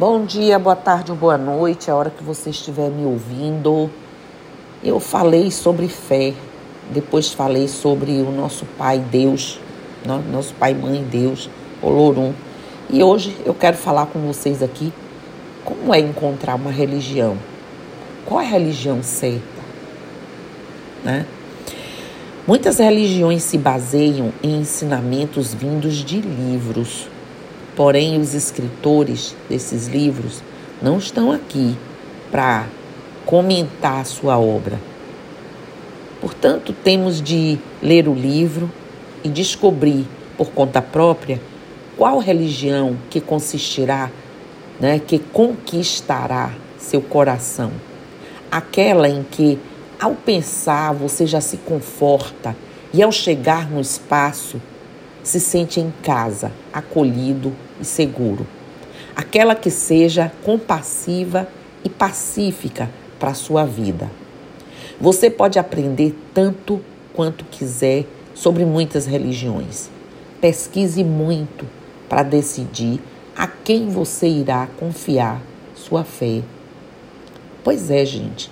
Bom dia, boa tarde ou boa noite, a hora que você estiver me ouvindo. Eu falei sobre fé, depois falei sobre o nosso Pai Deus, nosso Pai Mãe Deus, Olorum. E hoje eu quero falar com vocês aqui como é encontrar uma religião. Qual é a religião certa? Né? Muitas religiões se baseiam em ensinamentos vindos de livros Porém, os escritores desses livros não estão aqui para comentar a sua obra. Portanto, temos de ler o livro e descobrir por conta própria qual religião que consistirá, né, que conquistará seu coração. Aquela em que, ao pensar, você já se conforta e, ao chegar no espaço, se sente em casa, acolhido e seguro. Aquela que seja compassiva e pacífica para a sua vida. Você pode aprender tanto quanto quiser sobre muitas religiões. Pesquise muito para decidir a quem você irá confiar sua fé. Pois é, gente.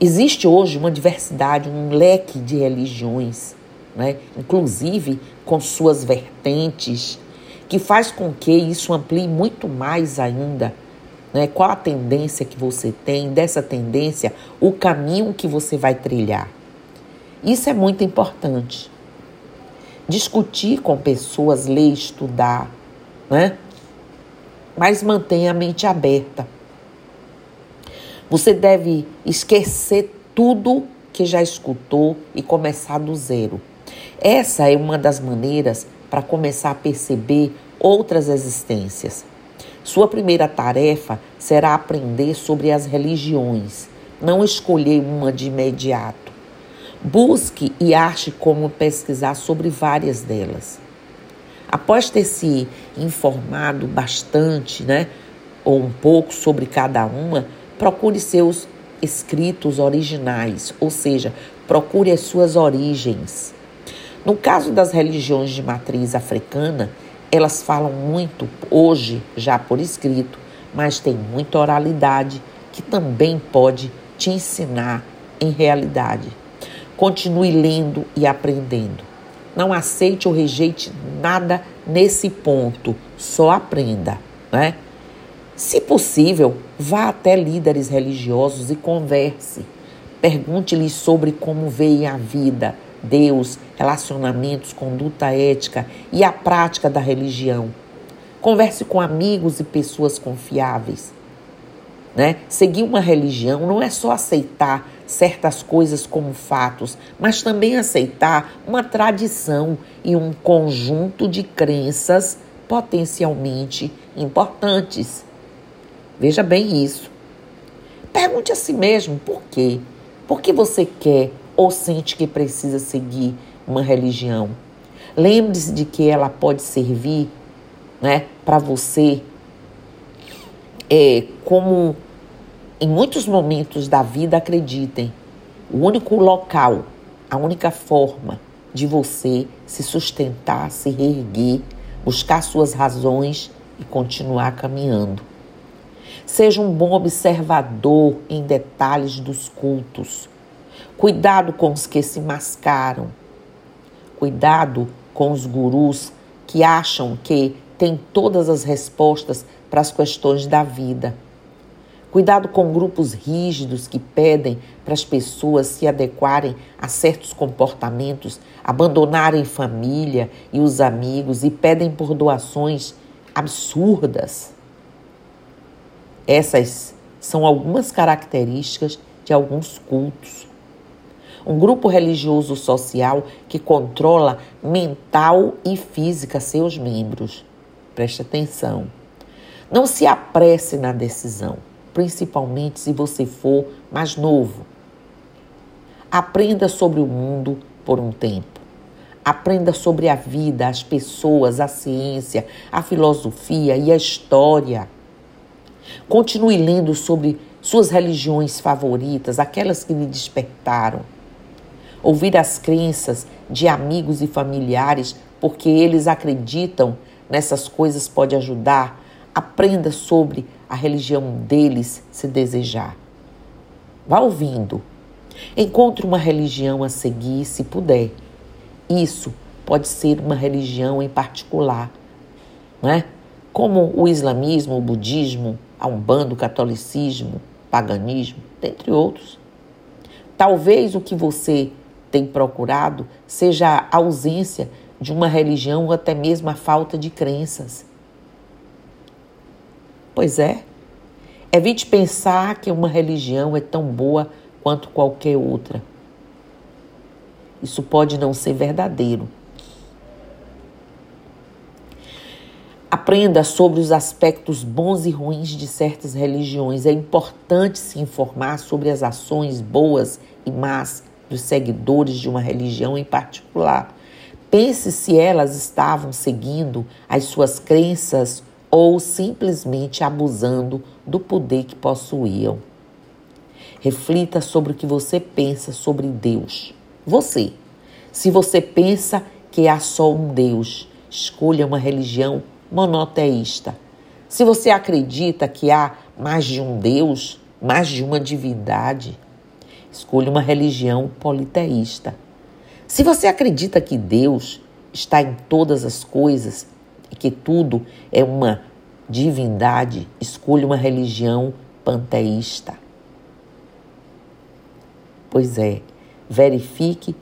Existe hoje uma diversidade, um leque de religiões né? inclusive com suas vertentes, que faz com que isso amplie muito mais ainda. Né? Qual a tendência que você tem, dessa tendência, o caminho que você vai trilhar. Isso é muito importante. Discutir com pessoas, ler, estudar, né? mas mantenha a mente aberta. Você deve esquecer tudo que já escutou e começar do zero. Essa é uma das maneiras para começar a perceber outras existências. Sua primeira tarefa será aprender sobre as religiões, não escolher uma de imediato. Busque e ache como pesquisar sobre várias delas. Após ter se informado bastante, né, ou um pouco sobre cada uma, procure seus escritos originais, ou seja, procure as suas origens. No caso das religiões de matriz africana, elas falam muito hoje já por escrito, mas tem muita oralidade que também pode te ensinar em realidade. Continue lendo e aprendendo. Não aceite ou rejeite nada nesse ponto, só aprenda, né? Se possível, vá até líderes religiosos e converse. Pergunte-lhes sobre como veem a vida, Deus, relacionamentos, conduta ética e a prática da religião. Converse com amigos e pessoas confiáveis. Né? Seguir uma religião não é só aceitar certas coisas como fatos, mas também aceitar uma tradição e um conjunto de crenças potencialmente importantes. Veja bem isso. Pergunte a si mesmo por quê? Por que você quer ou sente que precisa seguir uma religião. Lembre-se de que ela pode servir né, para você é, como em muitos momentos da vida, acreditem, o único local, a única forma de você se sustentar, se reerguer, buscar suas razões e continuar caminhando. Seja um bom observador em detalhes dos cultos. Cuidado com os que se mascaram. Cuidado com os gurus que acham que têm todas as respostas para as questões da vida. Cuidado com grupos rígidos que pedem para as pessoas se adequarem a certos comportamentos, abandonarem família e os amigos e pedem por doações absurdas. Essas são algumas características de alguns cultos um grupo religioso social que controla mental e física seus membros. Preste atenção. Não se apresse na decisão, principalmente se você for mais novo. Aprenda sobre o mundo por um tempo. Aprenda sobre a vida, as pessoas, a ciência, a filosofia e a história. Continue lendo sobre suas religiões favoritas, aquelas que lhe despertaram. Ouvir as crenças de amigos e familiares, porque eles acreditam nessas coisas, pode ajudar Aprenda sobre a religião deles se desejar. Vá ouvindo. Encontre uma religião a seguir se puder. Isso pode ser uma religião em particular, né? como o islamismo, o budismo, a umbanda, o catolicismo, paganismo, dentre outros. Talvez o que você tem procurado seja a ausência de uma religião ou até mesmo a falta de crenças. Pois é. Evite pensar que uma religião é tão boa quanto qualquer outra. Isso pode não ser verdadeiro. Aprenda sobre os aspectos bons e ruins de certas religiões. É importante se informar sobre as ações boas e más dos seguidores de uma religião em particular. Pense se elas estavam seguindo as suas crenças ou simplesmente abusando do poder que possuíam. Reflita sobre o que você pensa sobre Deus. Você. Se você pensa que há só um Deus, escolha uma religião monoteísta. Se você acredita que há mais de um Deus, mais de uma divindade, escolha uma religião politeísta. Se você acredita que Deus está em todas as coisas e que tudo é uma divindade, escolha uma religião panteísta. Pois é, verifique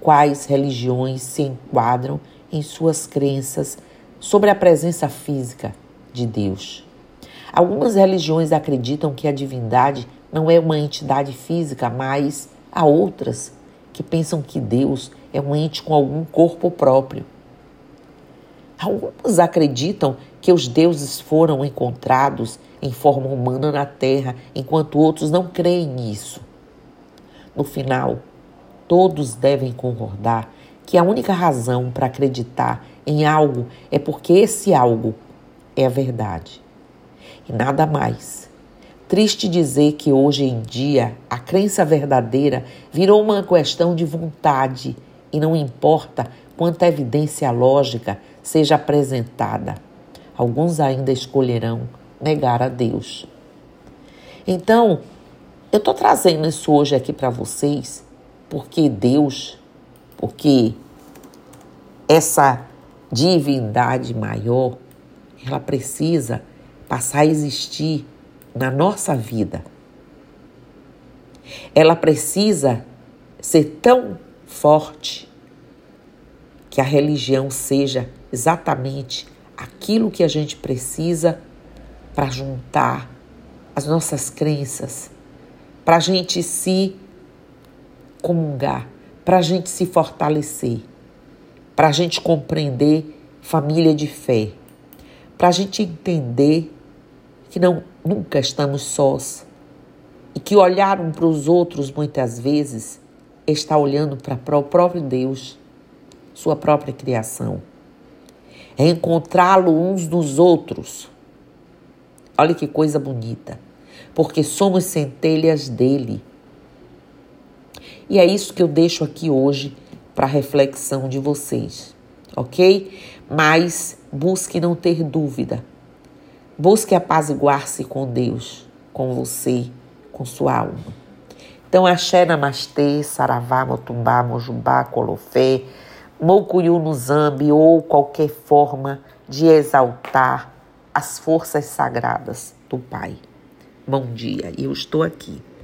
quais religiões se enquadram em suas crenças sobre a presença física de Deus. Algumas religiões acreditam que a divindade não é uma entidade física, mas há outras que pensam que Deus é um ente com algum corpo próprio. Alguns acreditam que os deuses foram encontrados em forma humana na Terra, enquanto outros não creem nisso. No final, todos devem concordar que a única razão para acreditar em algo é porque esse algo é a verdade. E nada mais. Triste dizer que hoje em dia a crença verdadeira virou uma questão de vontade e não importa quanta evidência lógica seja apresentada. Alguns ainda escolherão negar a Deus. Então, eu estou trazendo isso hoje aqui para vocês porque Deus, porque essa divindade maior, ela precisa passar a existir na nossa vida. Ela precisa ser tão forte que a religião seja exatamente aquilo que a gente precisa para juntar as nossas crenças, para a gente se comungar, para a gente se fortalecer para a gente compreender família de fé, para a gente entender que não nunca estamos sós e que olhar um para os outros muitas vezes está olhando para o próprio Deus, sua própria criação. É encontrá-lo uns nos outros. Olha que coisa bonita, porque somos centelhas dele. E é isso que eu deixo aqui hoje para reflexão de vocês, ok? Mas busque não ter dúvida. Busque apaziguar-se com Deus, com você, com sua alma. Então, axé, namastê, saravá, motumbá, mojubá, colofé, mocuyu no zambi ou qualquer forma de exaltar as forças sagradas do Pai. Bom dia, eu estou aqui.